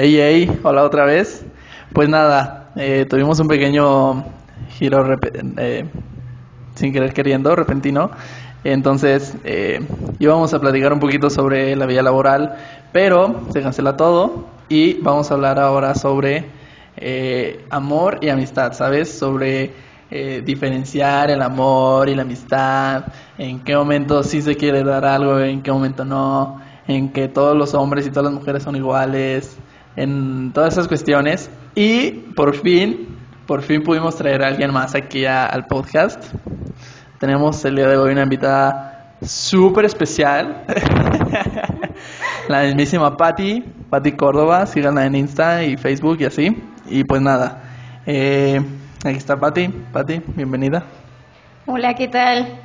Hey, hey, hola otra vez. Pues nada, eh, tuvimos un pequeño giro eh, sin querer queriendo, repentino. Entonces eh, íbamos a platicar un poquito sobre la vida laboral, pero se cancela todo y vamos a hablar ahora sobre eh, amor y amistad, ¿sabes? Sobre eh, diferenciar el amor y la amistad, en qué momento sí se quiere dar algo, en qué momento no, en que todos los hombres y todas las mujeres son iguales, en todas esas cuestiones. Y por fin, por fin pudimos traer a alguien más aquí al podcast. Tenemos el día de hoy una invitada súper especial. la mismísima Patti, Patti Córdoba, síganla en Insta y Facebook y así. Y pues nada, eh, aquí está Patti. Patti, bienvenida. Hola, ¿qué tal?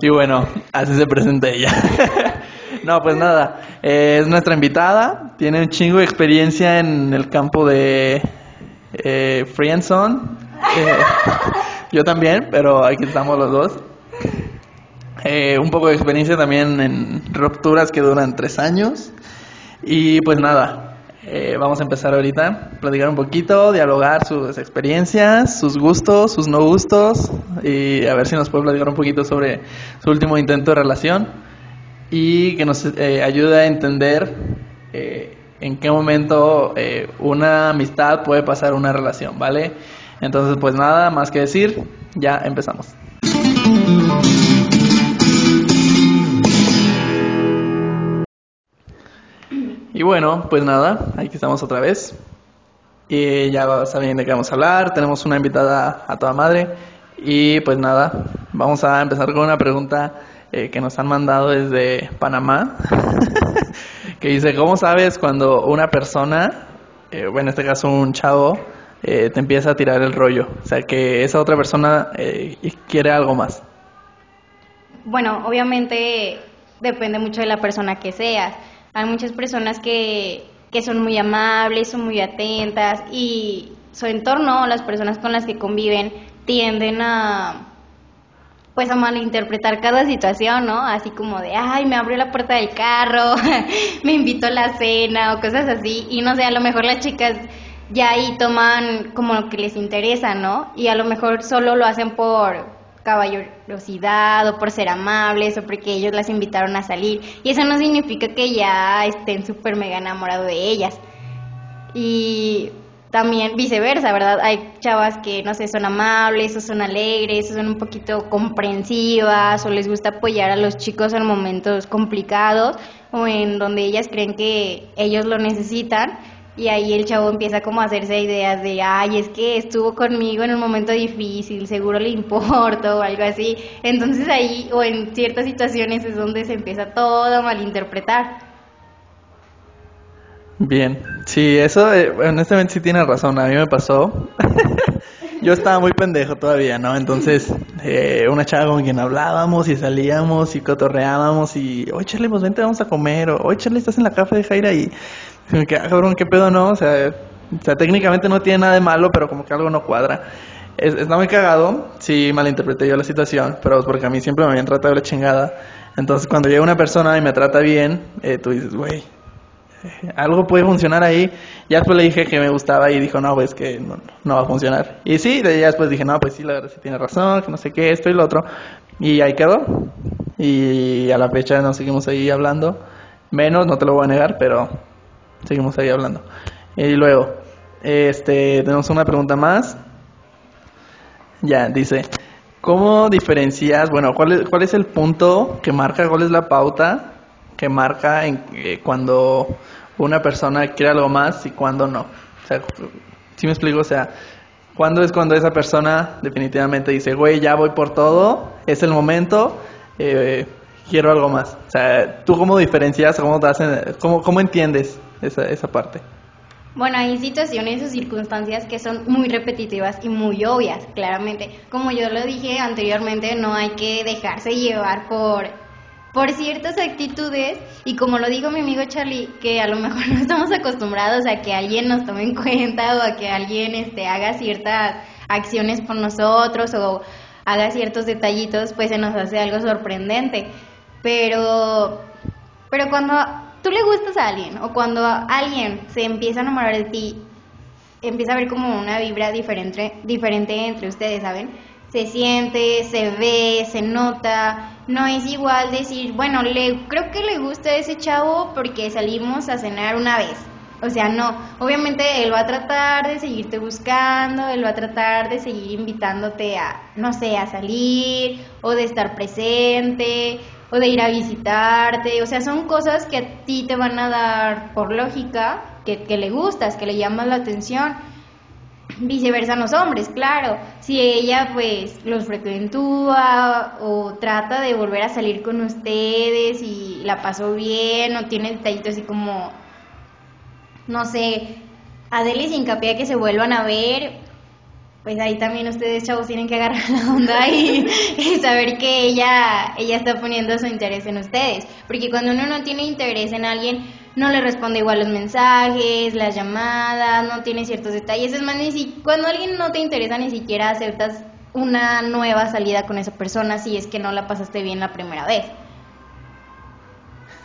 y bueno, así se presenta ella. no, pues nada, eh, es nuestra invitada, tiene un chingo de experiencia en el campo de eh, Eh, yo también, pero aquí estamos los dos. Eh, un poco de experiencia también en rupturas que duran tres años. Y pues nada, eh, vamos a empezar ahorita, platicar un poquito, dialogar sus experiencias, sus gustos, sus no gustos y a ver si nos puede platicar un poquito sobre su último intento de relación y que nos eh, ayude a entender en qué momento una amistad puede pasar una relación, ¿vale? Entonces, pues nada más que decir, ya empezamos. Y bueno, pues nada, aquí estamos otra vez. Y ya saben de qué vamos a hablar. Tenemos una invitada a toda madre. Y pues nada, vamos a empezar con una pregunta eh, que nos han mandado desde Panamá. que dice, ¿cómo sabes cuando una persona, eh, bueno, en este caso un chavo, eh, te empieza a tirar el rollo. O sea, que esa otra persona quiere algo más. Bueno, obviamente depende mucho de la persona que seas. Hay muchas personas que, que son muy amables, son muy atentas y su entorno, las personas con las que conviven, tienden a pues a malinterpretar cada situación, ¿no? Así como de, ay, me abrió la puerta del carro, me invitó a la cena o cosas así. Y no sé, a lo mejor las chicas ya ahí toman como lo que les interesa, ¿no? Y a lo mejor solo lo hacen por caballerosidad o por ser amables o porque ellos las invitaron a salir. Y eso no significa que ya estén súper mega enamorados de ellas. Y también viceversa, ¿verdad? Hay chavas que, no sé, son amables o son alegres o son un poquito comprensivas o les gusta apoyar a los chicos en momentos complicados o en donde ellas creen que ellos lo necesitan y ahí el chavo empieza como a hacerse ideas de, ay, es que estuvo conmigo en un momento difícil, seguro le importa o algo así. Entonces ahí, o en ciertas situaciones es donde se empieza todo a malinterpretar. Bien, sí, eso eh, honestamente sí tiene razón, a mí me pasó. Yo estaba muy pendejo todavía, ¿no? Entonces, eh, una chava con quien hablábamos y salíamos y cotorreábamos y, oye, Charlie, pues vente, vamos a comer, o, oye, Charlie, estás en la café de Jaira y que, ah, cabrón, qué pedo, no, o sea, o sea, técnicamente no tiene nada de malo, pero como que algo no cuadra. Es, está muy cagado, sí malinterpreté yo la situación, pero porque a mí siempre me habían tratado de la chingada. Entonces, cuando llega una persona y me trata bien, eh, tú dices, güey, algo puede funcionar ahí. Ya después le dije que me gustaba y dijo, no, pues que no, no va a funcionar. Y sí, después dije, no, pues sí, la verdad sí tiene razón, que no sé qué, esto y lo otro. Y ahí quedó. Y a la fecha nos seguimos ahí hablando. Menos, no te lo voy a negar, pero seguimos ahí hablando. Y luego, este, tenemos una pregunta más. Ya, dice, ¿cómo diferencias, bueno, cuál es, cuál es el punto que marca, cuál es la pauta que marca en, eh, cuando una persona quiere algo más y cuando no? O sea, si me explico? O sea, ¿cuándo es cuando esa persona definitivamente dice, güey, ya voy por todo, es el momento, eh, quiero algo más? O sea, ¿tú cómo diferencias, cómo, te hacen, cómo, cómo entiendes esa, esa parte. Bueno, hay situaciones o circunstancias que son muy repetitivas y muy obvias, claramente. Como yo lo dije anteriormente, no hay que dejarse llevar por, por ciertas actitudes y como lo dijo mi amigo Charlie, que a lo mejor no estamos acostumbrados a que alguien nos tome en cuenta o a que alguien este, haga ciertas acciones por nosotros o haga ciertos detallitos, pues se nos hace algo sorprendente. Pero, pero cuando tú le gustas a alguien o cuando alguien se empieza a enamorar de ti, empieza a ver como una vibra diferente, diferente entre ustedes, ¿saben? Se siente, se ve, se nota. No es igual decir, bueno, le, creo que le gusta ese chavo porque salimos a cenar una vez. O sea, no, obviamente él va a tratar de seguirte buscando, él va a tratar de seguir invitándote a, no sé, a salir o de estar presente o de ir a visitarte. O sea, son cosas que a ti te van a dar por lógica, que, que le gustas, que le llamas la atención. Viceversa los hombres, claro. Si ella pues los frecuentúa o trata de volver a salir con ustedes y la pasó bien o tiene detallitos así como no sé, Adelis hincapié que se vuelvan a ver, pues ahí también ustedes chavos tienen que agarrar la onda y, saber que ella, ella está poniendo su interés en ustedes. Porque cuando uno no tiene interés en alguien, no le responde igual los mensajes, las llamadas, no tiene ciertos detalles. Es más, ni si, cuando alguien no te interesa, ni siquiera aceptas una nueva salida con esa persona si es que no la pasaste bien la primera vez.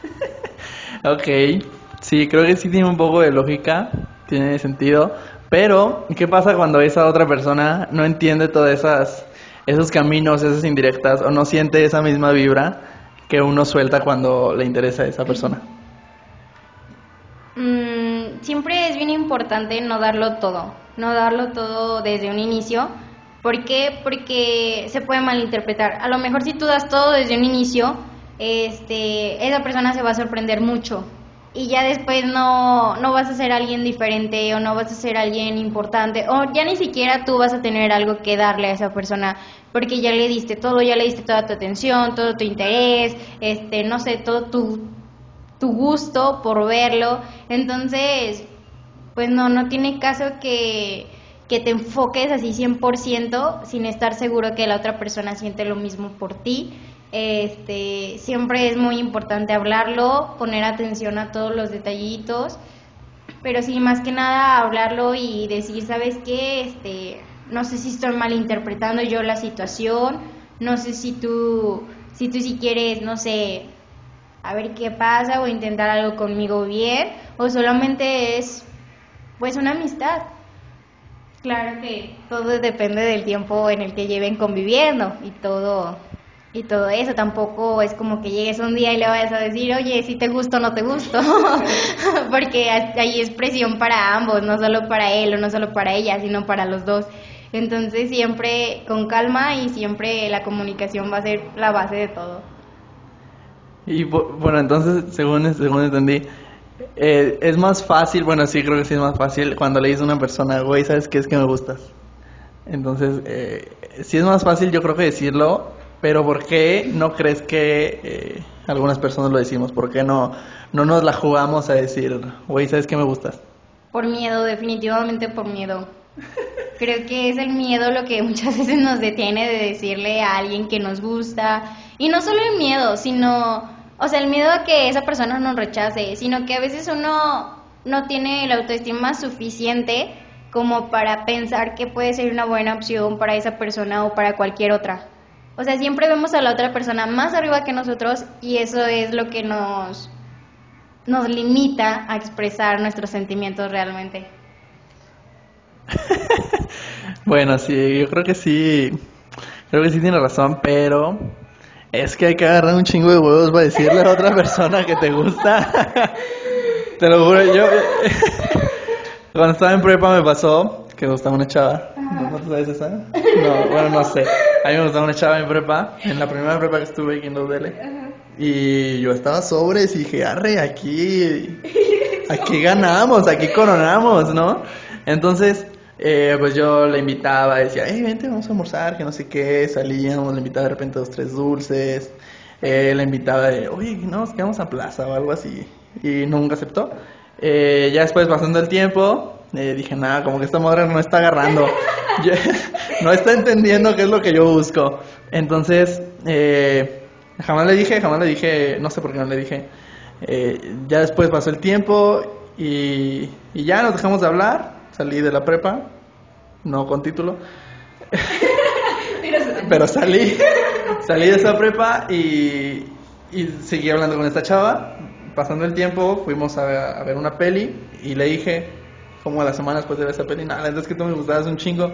ok, Sí, creo que sí tiene un poco de lógica, tiene sentido. Pero, ¿qué pasa cuando esa otra persona no entiende todas esas esos caminos, esas indirectas, o no siente esa misma vibra que uno suelta cuando le interesa a esa persona? Mm, siempre es bien importante no darlo todo, no darlo todo desde un inicio. ¿Por qué? Porque se puede malinterpretar. A lo mejor si tú das todo desde un inicio, este, esa persona se va a sorprender mucho y ya después no, no vas a ser alguien diferente o no vas a ser alguien importante o ya ni siquiera tú vas a tener algo que darle a esa persona porque ya le diste todo, ya le diste toda tu atención, todo tu interés, este, no sé, todo tu, tu gusto por verlo. Entonces, pues no, no tiene caso que, que te enfoques así 100% sin estar seguro que la otra persona siente lo mismo por ti este, siempre es muy importante hablarlo, poner atención a todos los detallitos, pero sí, más que nada hablarlo y decir, ¿sabes qué? Este, no sé si estoy malinterpretando yo la situación, no sé si tú, si tú si quieres, no sé, a ver qué pasa o intentar algo conmigo bien, o solamente es, pues, una amistad. Claro que todo depende del tiempo en el que lleven conviviendo y todo y todo eso. Tampoco es como que llegues un día y le vayas a decir, oye, si te gusto o no te gusto, porque hay expresión para ambos, no solo para él o no solo para ella, sino para los dos. Entonces siempre con calma y siempre la comunicación va a ser la base de todo. Y bueno, entonces, según, según entendí, eh, es más fácil, bueno, sí creo que sí es más fácil cuando le dices a una persona, güey, ¿sabes qué es que me gustas? Entonces, eh, sí es más fácil yo creo que decirlo pero ¿por qué no crees que eh, algunas personas lo decimos? ¿Por qué no, no nos la jugamos a decir, güey, ¿sabes qué me gustas? Por miedo, definitivamente por miedo. Creo que es el miedo lo que muchas veces nos detiene de decirle a alguien que nos gusta. Y no solo el miedo, sino, o sea, el miedo a que esa persona nos rechace, sino que a veces uno no tiene la autoestima suficiente como para pensar que puede ser una buena opción para esa persona o para cualquier otra. O sea, siempre vemos a la otra persona más arriba que nosotros y eso es lo que nos, nos limita a expresar nuestros sentimientos realmente. bueno, sí, yo creo que sí, creo que sí tiene razón, pero es que hay que agarrar un chingo de huevos para decirle a otra persona que te gusta. te lo juro, yo cuando estaba en prepa me pasó que me gustaba una chava. ¿No sabes esa? No, bueno, no sé. A mí me gustaba una chava en prepa, en la primera prepa que estuve aquí en Doble. Y yo estaba sobres y dije, arre, aquí, aquí ganamos, aquí coronamos, ¿no? Entonces, eh, pues yo le invitaba, decía, hey, vente, vamos a almorzar, que no sé qué, salíamos, le invitaba de repente dos, tres dulces, eh, le invitaba de, oye, no, nos quedamos a plaza o algo así, y nunca aceptó. Eh, ya después, pasando el tiempo, eh, dije, nada, como que esta madre no está agarrando. no está entendiendo qué es lo que yo busco. Entonces, eh, jamás le dije, jamás le dije, no sé por qué no le dije. Eh, ya después pasó el tiempo y, y ya nos dejamos de hablar. Salí de la prepa, no con título. Pero salí, salí de esa prepa y, y seguí hablando con esta chava. pasando el tiempo, fuimos a, a ver una peli y le dije, como a las semanas después de ver esa peli, nada, entonces que tú me gustabas un chingo.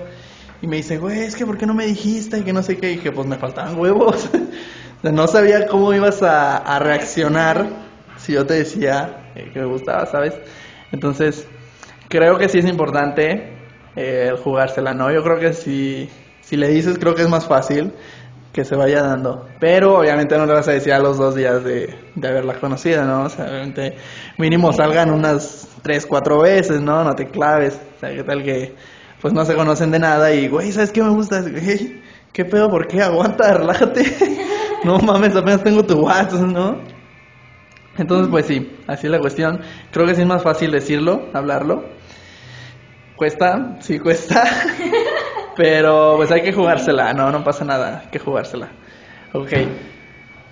Y me dice, güey, es que ¿por qué no me dijiste? Y que no sé qué. Y que pues me faltaban huevos. no sabía cómo ibas a, a reaccionar si yo te decía eh, que me gustaba, ¿sabes? Entonces, creo que sí es importante eh, el jugársela, ¿no? Yo creo que si, si le dices, creo que es más fácil que se vaya dando. Pero obviamente no le vas a decir a los dos días de, de haberla conocido, ¿no? O sea, obviamente mínimo salgan unas tres, cuatro veces, ¿no? No te claves. O sea, ¿qué tal que pues no se conocen de nada y, güey, ¿sabes qué me gusta? Güey, ¿qué pedo? ¿Por qué? Aguanta, relájate. no mames, apenas tengo tu WhatsApp, ¿no? Entonces, pues sí, así es la cuestión. Creo que sí es más fácil decirlo, hablarlo. Cuesta, sí cuesta. Pero pues hay que jugársela, no, no pasa nada, hay que jugársela. Ok.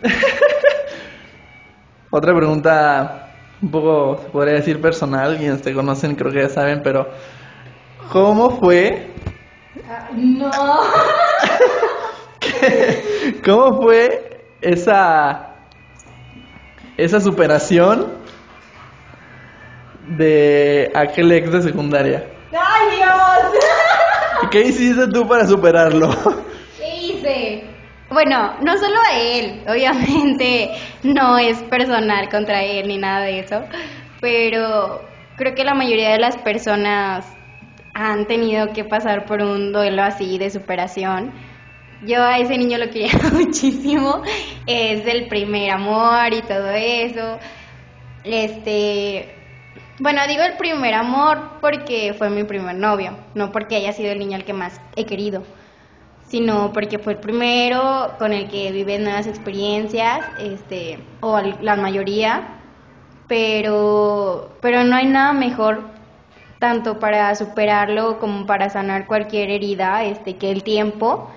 Otra pregunta un poco, se podría decir personal, quienes te conocen creo que ya saben, pero ¿cómo fue? No. ¿Cómo fue esa esa superación de aquel ex de secundaria? ¡Ay, Dios! ¿Y qué hiciste tú para superarlo? ¿Qué hice? Bueno, no solo a él, obviamente no es personal contra él ni nada de eso, pero creo que la mayoría de las personas han tenido que pasar por un duelo así de superación. Yo a ese niño lo quería muchísimo, es el primer amor y todo eso. Este, bueno, digo el primer amor porque fue mi primer novio, no porque haya sido el niño al que más he querido, sino porque fue el primero con el que vive nuevas experiencias, este, o la mayoría, pero, pero no hay nada mejor tanto para superarlo como para sanar cualquier herida, este, que el tiempo,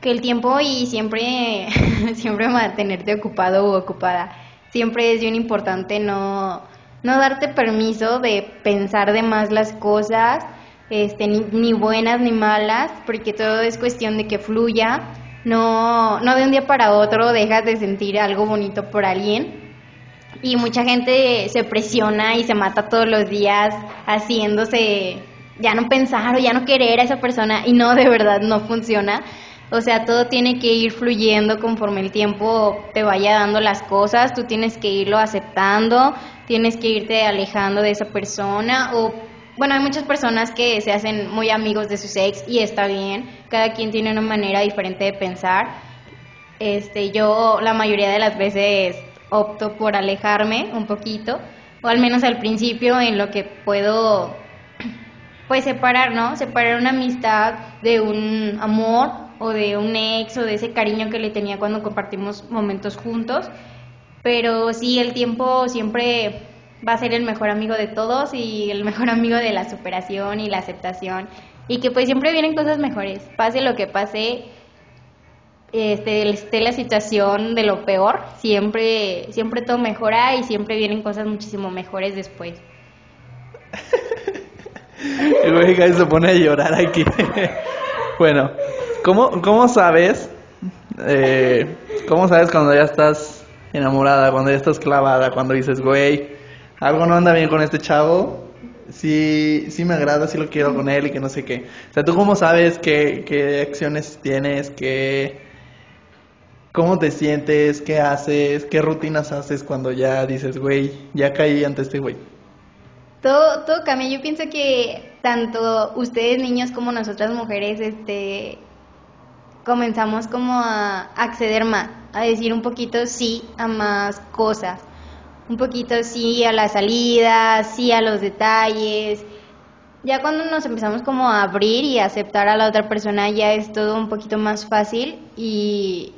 que el tiempo y siempre, siempre mantenerte ocupado o ocupada. Siempre es bien importante no, no darte permiso de pensar de más las cosas, este, ni, ni buenas ni malas, porque todo es cuestión de que fluya. No, no de un día para otro dejas de sentir algo bonito por alguien, y mucha gente se presiona y se mata todos los días haciéndose ya no pensar o ya no querer a esa persona y no, de verdad no funciona. O sea, todo tiene que ir fluyendo conforme el tiempo te vaya dando las cosas, tú tienes que irlo aceptando, tienes que irte alejando de esa persona o bueno, hay muchas personas que se hacen muy amigos de sus ex y está bien, cada quien tiene una manera diferente de pensar. Este, yo la mayoría de las veces opto por alejarme un poquito, o al menos al principio en lo que puedo, pues separar, ¿no? Separar una amistad de un amor o de un ex o de ese cariño que le tenía cuando compartimos momentos juntos. Pero sí, el tiempo siempre va a ser el mejor amigo de todos y el mejor amigo de la superación y la aceptación. Y que pues siempre vienen cosas mejores. Pase lo que pase, este, esté la situación de lo peor, siempre, siempre todo mejora y siempre vienen cosas muchísimo mejores después. El se pone a llorar aquí. bueno, ¿cómo, cómo sabes? eh, ¿Cómo sabes cuando ya estás enamorada, cuando ya estás clavada, cuando dices, güey, algo no anda bien con este chavo? Sí, sí me agrada, sí lo quiero con él y que no sé qué. O sea, ¿tú cómo sabes qué, qué acciones tienes, qué, cómo te sientes, qué haces, qué rutinas haces cuando ya dices, güey, ya caí ante este güey? Todo, todo cambia. Yo pienso que tanto ustedes niños como nosotras mujeres, este, comenzamos como a acceder más, a decir un poquito sí a más cosas, un poquito sí a la salida, sí a los detalles. Ya cuando nos empezamos como a abrir y a aceptar a la otra persona ya es todo un poquito más fácil y,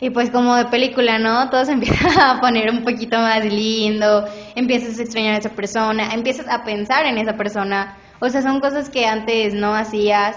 y pues como de película, ¿no? Todo se empieza a poner un poquito más lindo, empiezas a extrañar a esa persona, empiezas a pensar en esa persona. O sea, son cosas que antes no hacías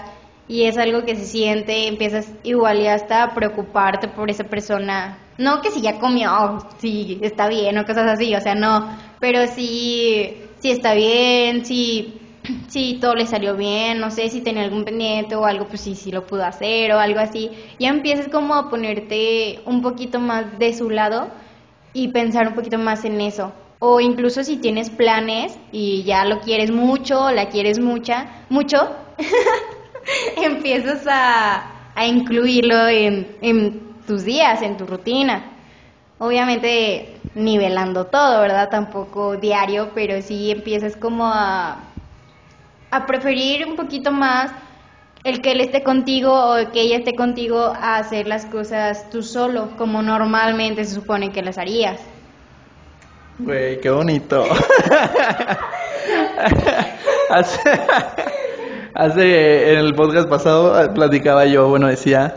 y es algo que se siente, empiezas igual y hasta a preocuparte por esa persona. No que si ya comió, si está bien o cosas así, o sea, no, pero si está bien, si si todo le salió bien, no sé si tenía algún pendiente o algo, pues sí, sí lo pudo hacer o algo así. Ya empiezas como a ponerte un poquito más de su lado y pensar un poquito más en eso. O incluso si tienes planes y ya lo quieres mucho, la quieres mucha, mucho, empiezas a, a incluirlo en, en tus días, en tu rutina. Obviamente nivelando todo, ¿verdad? Tampoco diario, pero sí empiezas como a, a preferir un poquito más el que él esté contigo o que ella esté contigo a hacer las cosas tú solo, como normalmente se supone que las harías. Güey, qué bonito. hace, en el podcast pasado eh, platicaba yo, bueno, decía,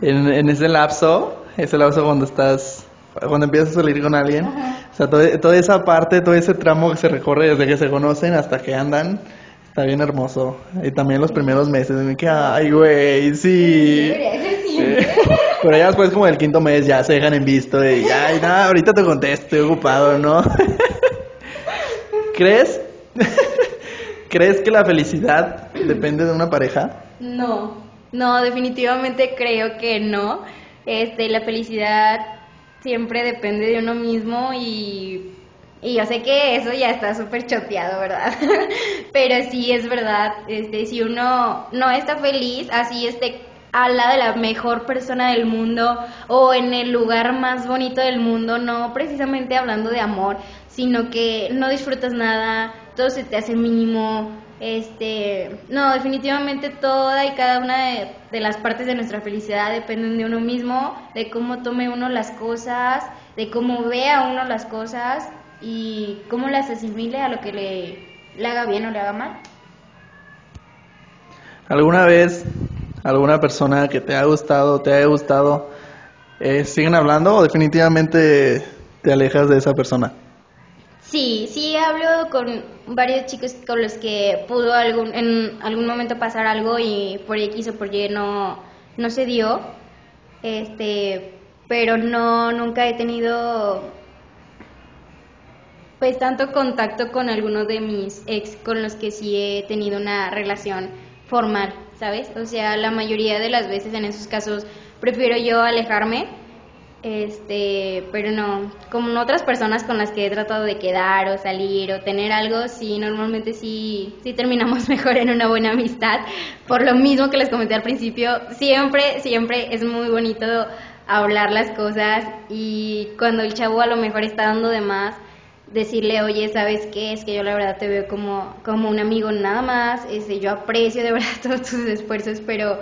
en, en ese lapso, ese lapso cuando estás, cuando empiezas a salir con alguien, o sea, todo- toda esa parte, todo ese tramo que se recorre desde que se conocen hasta que andan, está bien hermoso. Y también los primeros meses, me que, ay, güey, sí. Pero ya después como del quinto mes ya se dejan en visto y ay, nada, ahorita te contesto, estoy ocupado, ¿no? ¿Crees? ¿Crees que la felicidad depende de una pareja? No, no, definitivamente creo que no. Este, la felicidad siempre depende de uno mismo y, y yo sé que eso ya está súper choteado, ¿verdad? Pero sí es verdad, este, si uno no está feliz, así esté al lado de la mejor persona del mundo o en el lugar más bonito del mundo, no precisamente hablando de amor, sino que no disfrutas nada, todo se te hace mínimo, este, no, definitivamente toda y cada una de, de las partes de nuestra felicidad dependen de uno mismo, de cómo tome uno las cosas, de cómo vea uno las cosas y cómo las asimile a lo que le, le haga bien o le haga mal. ¿Alguna vez alguna persona que te ha gustado, te haya gustado, eh, siguen hablando o definitivamente te alejas de esa persona? Sí, sí hablo con varios chicos con los que pudo algún, en algún momento pasar algo y por X o por Y no, no se dio. Este, pero no, nunca he tenido pues tanto contacto con algunos de mis ex con los que sí he tenido una relación formal, ¿sabes? O sea, la mayoría de las veces en esos casos prefiero yo alejarme este, pero no, como otras personas con las que he tratado de quedar o salir o tener algo, sí, normalmente sí, sí terminamos mejor en una buena amistad. Por lo mismo que les comenté al principio, siempre, siempre es muy bonito hablar las cosas y cuando el chavo a lo mejor está dando de más, decirle, oye, ¿sabes qué? Es que yo la verdad te veo como, como un amigo nada más, este, yo aprecio de verdad todos tus esfuerzos, pero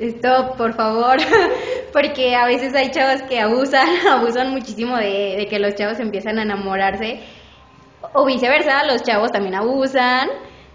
Stop, por favor, porque a veces hay chavos que abusan, abusan muchísimo de, de, que los chavos empiezan a enamorarse, o viceversa, los chavos también abusan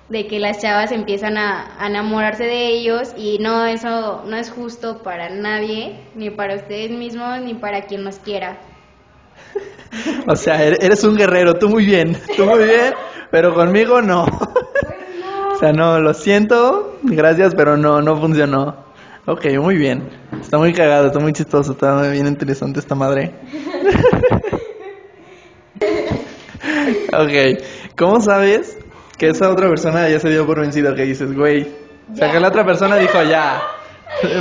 de que las chavas empiezan a, a enamorarse de ellos y no, eso no es justo para nadie, ni para ustedes mismos, ni para quien los quiera. O sea, eres un guerrero, tú muy bien, tú muy bien, pero conmigo no. O sea, no, lo siento, gracias, pero no, no funcionó. Ok, muy bien. Está muy cagado, está muy chistoso, está bien interesante esta madre. ok, ¿cómo sabes que esa otra persona ya se dio por vencido? Que dices, güey. O sea, que la otra persona dijo, ya,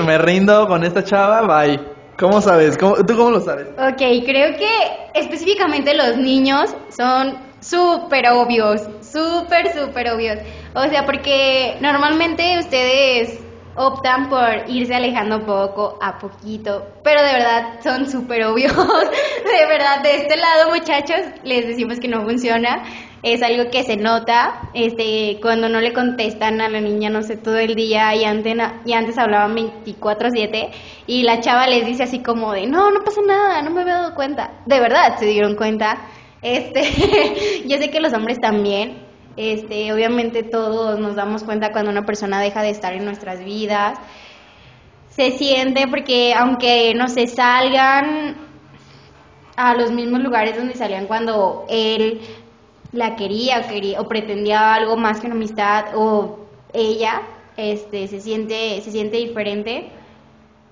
me rindo con esta chava, bye. ¿Cómo sabes? ¿Cómo, ¿Tú cómo lo sabes? Ok, creo que específicamente los niños son súper obvios, súper, súper obvios. O sea, porque normalmente ustedes optan por irse alejando poco a poquito, pero de verdad son súper obvios. de verdad, de este lado, muchachos, les decimos que no funciona. Es algo que se nota, este, cuando no le contestan a la niña, no sé, todo el día y antes, y antes hablaban 24/7 y la chava les dice así como de, no, no pasa nada, no me había dado cuenta. De verdad, se dieron cuenta. Este, yo sé que los hombres también, este, obviamente todos nos damos cuenta cuando una persona deja de estar en nuestras vidas. Se siente porque aunque no se salgan a los mismos lugares donde salían cuando él la quería o, quería, o pretendía algo más que una amistad o ella, este, se siente, se siente diferente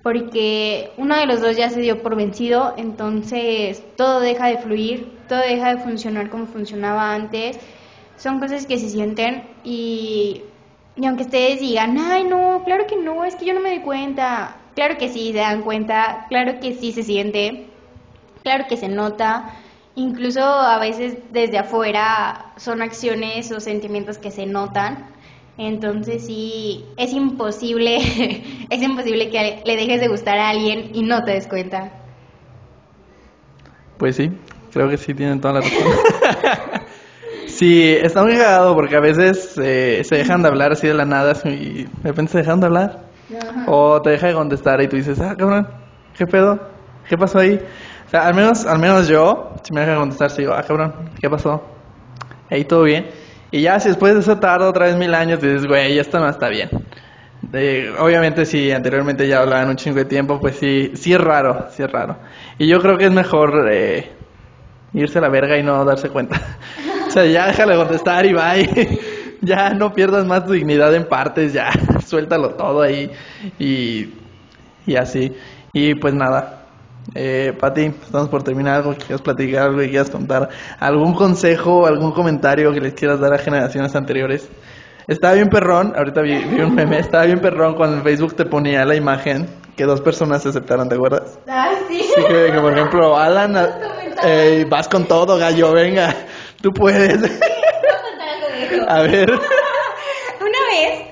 porque uno de los dos ya se dio por vencido, entonces todo deja de fluir, todo deja de funcionar como funcionaba antes son cosas que se sienten y, y, aunque ustedes digan, ay no, claro que no, es que yo no me doy cuenta, claro que sí se dan cuenta, claro que sí se siente, claro que se nota, incluso a veces desde afuera son acciones o sentimientos que se notan. Entonces sí, es imposible, es imposible que le dejes de gustar a alguien y no te des cuenta. Pues sí, creo que sí tienen toda la razón. sí, está muy cagado porque a veces eh, se dejan de hablar así de la nada y de repente se dejan de hablar. O te deja de contestar y tú dices, ah, cabrón, ¿qué pedo? ¿Qué pasó ahí? O sea, al menos, al menos yo, si me deja de contestar, si digo, ah, cabrón, ¿qué pasó? Ahí todo bien. Y ya si después de eso tarda otra vez mil años, dices, güey, esto no está bien. obviamente si anteriormente ya hablaban un chingo de tiempo, pues sí, sí es raro, sí es raro. Y yo creo que es mejor eh, irse a la verga y no darse cuenta. o sea, ya déjale contestar y bye. ya no pierdas más tu dignidad en partes, ya suéltalo todo ahí y, y así. Y pues nada, eh, Pati, estamos por terminar algo que quieras platicar, algo que quieras contar, algún consejo, algún comentario que les quieras dar a generaciones anteriores. Estaba bien perrón, ahorita vi, un meme, estaba bien perrón cuando en Facebook te ponía la imagen que dos personas se aceptaron, ¿te acuerdas? Ah, sí. Sí, que, por ejemplo, Alan, eh, vas con todo, gallo, venga, tú puedes. a ver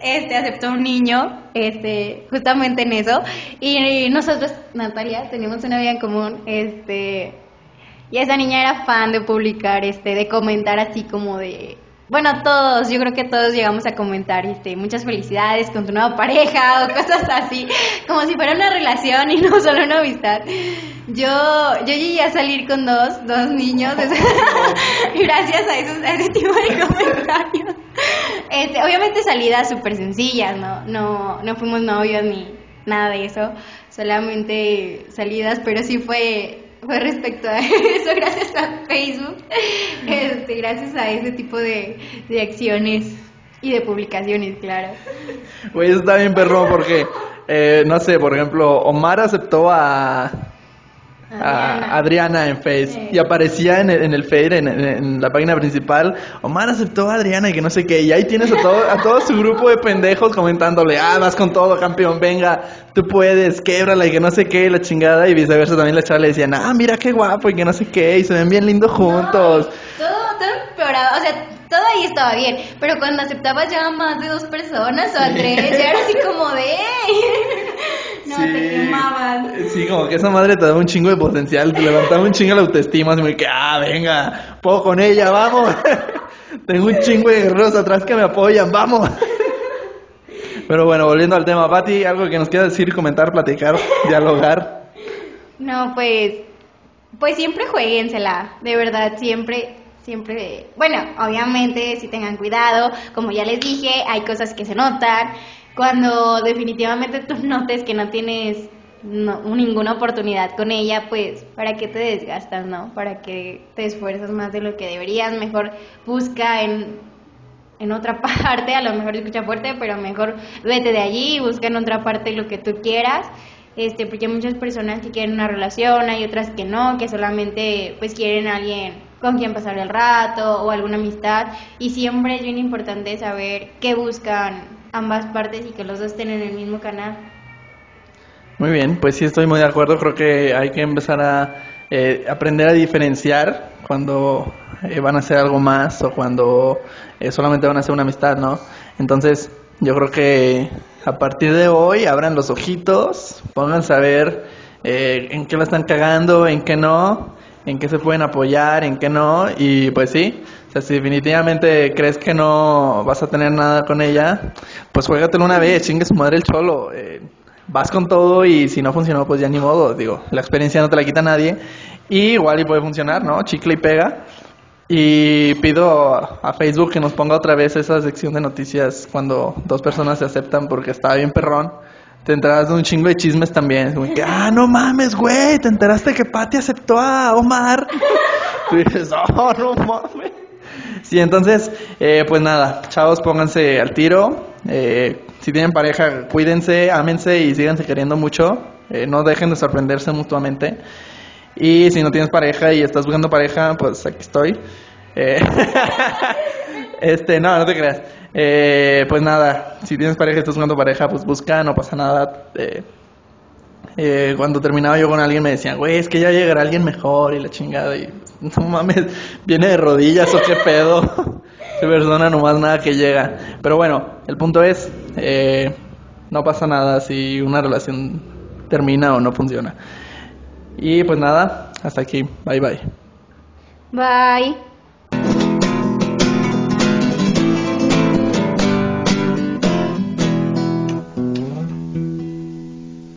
este, aceptó un niño, este, justamente en eso, y nosotros, Natalia, teníamos una vida en común, este, y esa niña era fan de publicar, este, de comentar así como de, bueno, todos, yo creo que todos llegamos a comentar, este, muchas felicidades con tu nueva pareja o cosas así, como si fuera una relación y no solo una amistad. Yo, yo llegué a salir con dos, dos niños, gracias a, esos, a ese tipo de comentarios. Este, obviamente salidas súper sencillas, ¿no? ¿no? No fuimos novios ni nada de eso, solamente salidas, pero sí fue, fue respecto a eso, gracias a Facebook, este, gracias a ese tipo de, de acciones y de publicaciones, claro. Güey, está bien perro porque, eh, no sé, por ejemplo, Omar aceptó a a Adriana. En Face. Y aparecía en el, en el Face, en, la página principal, Omar aceptó a Adriana y que no sé qué, y ahí tienes a todo, a todo su grupo de pendejos comentándole, ah, vas con todo, campeón, venga, tú puedes, québrala y que no sé qué, la chingada, y viceversa también la chava le decían, ah, mira qué guapo y que no sé qué, y se ven bien lindos juntos. todo, todo empeorado, o sea, todo ahí estaba bien, pero cuando aceptabas ya más de dos personas o a tres, ya era así como de... No, te quemaban. Sí, como que esa madre te daba un chingo de potencial, te levantaba un chingo la autoestima, así que, ah, venga, puedo con ella, vamos. Tengo un chingo de guerreros atrás que me apoyan, vamos. Pero bueno, volviendo al tema, Pati, algo que nos quieras decir, comentar, platicar, dialogar. No, pues, pues siempre jueguensela, de verdad, siempre, siempre, bueno, obviamente si tengan cuidado, como ya les dije, hay cosas que se notan, cuando definitivamente tú notes que no tienes ninguna oportunidad con ella, pues ¿para qué te desgastas, no? ¿Para qué te esfuerzas más de lo que deberías? Mejor busca en, en otra parte, a lo mejor escucha fuerte, pero mejor vete de allí, busca en otra parte lo que tú quieras. Este, porque hay muchas personas que quieren una relación, hay otras que no, que solamente pues quieren alguien con quien pasar el rato o alguna amistad y siempre es bien importante saber qué buscan ambas partes y que los dos estén en el mismo canal. Muy bien, pues sí estoy muy de acuerdo, creo que hay que empezar a eh, aprender a diferenciar cuando eh, van a hacer algo más o cuando eh, solamente van a hacer una amistad, ¿no? Entonces, yo creo que a partir de hoy abran los ojitos, pónganse a ver en qué la están cagando, en qué no, en qué se pueden apoyar, en qué no, y pues sí, o sea, si definitivamente crees que no vas a tener nada con ella, pues juégatelo una vez, chingue su madre el cholo. Eh, vas con todo y si no funcionó, pues ya ni modo. Digo, la experiencia no te la quita nadie. Y igual y puede funcionar, ¿no? Chicle y pega. Y pido a Facebook que nos ponga otra vez esa sección de noticias cuando dos personas se aceptan porque estaba bien perrón. Te enteras de un chingo de chismes también. Como que, ah, no mames, güey, te enteraste que Pati aceptó a Omar. Tú dices, oh, no mames. Sí, entonces, eh, pues nada, chavos, pónganse al tiro. Eh, si tienen pareja, cuídense, ámense y síganse queriendo mucho. Eh, no dejen de sorprenderse mutuamente. Y si no tienes pareja y estás buscando pareja, pues aquí estoy. este, no, no te creas. pues nada, si tienes pareja y estás buscando pareja, pues busca, no pasa nada. Eh, cuando terminaba yo con alguien me decían, güey, es que ya llegará alguien mejor y la chingada. Y no mames, viene de rodillas o qué pedo. Esa persona nomás nada que llega. Pero bueno, el punto es, eh, no pasa nada si una relación termina o no funciona. Y pues nada, hasta aquí. Bye bye. Bye.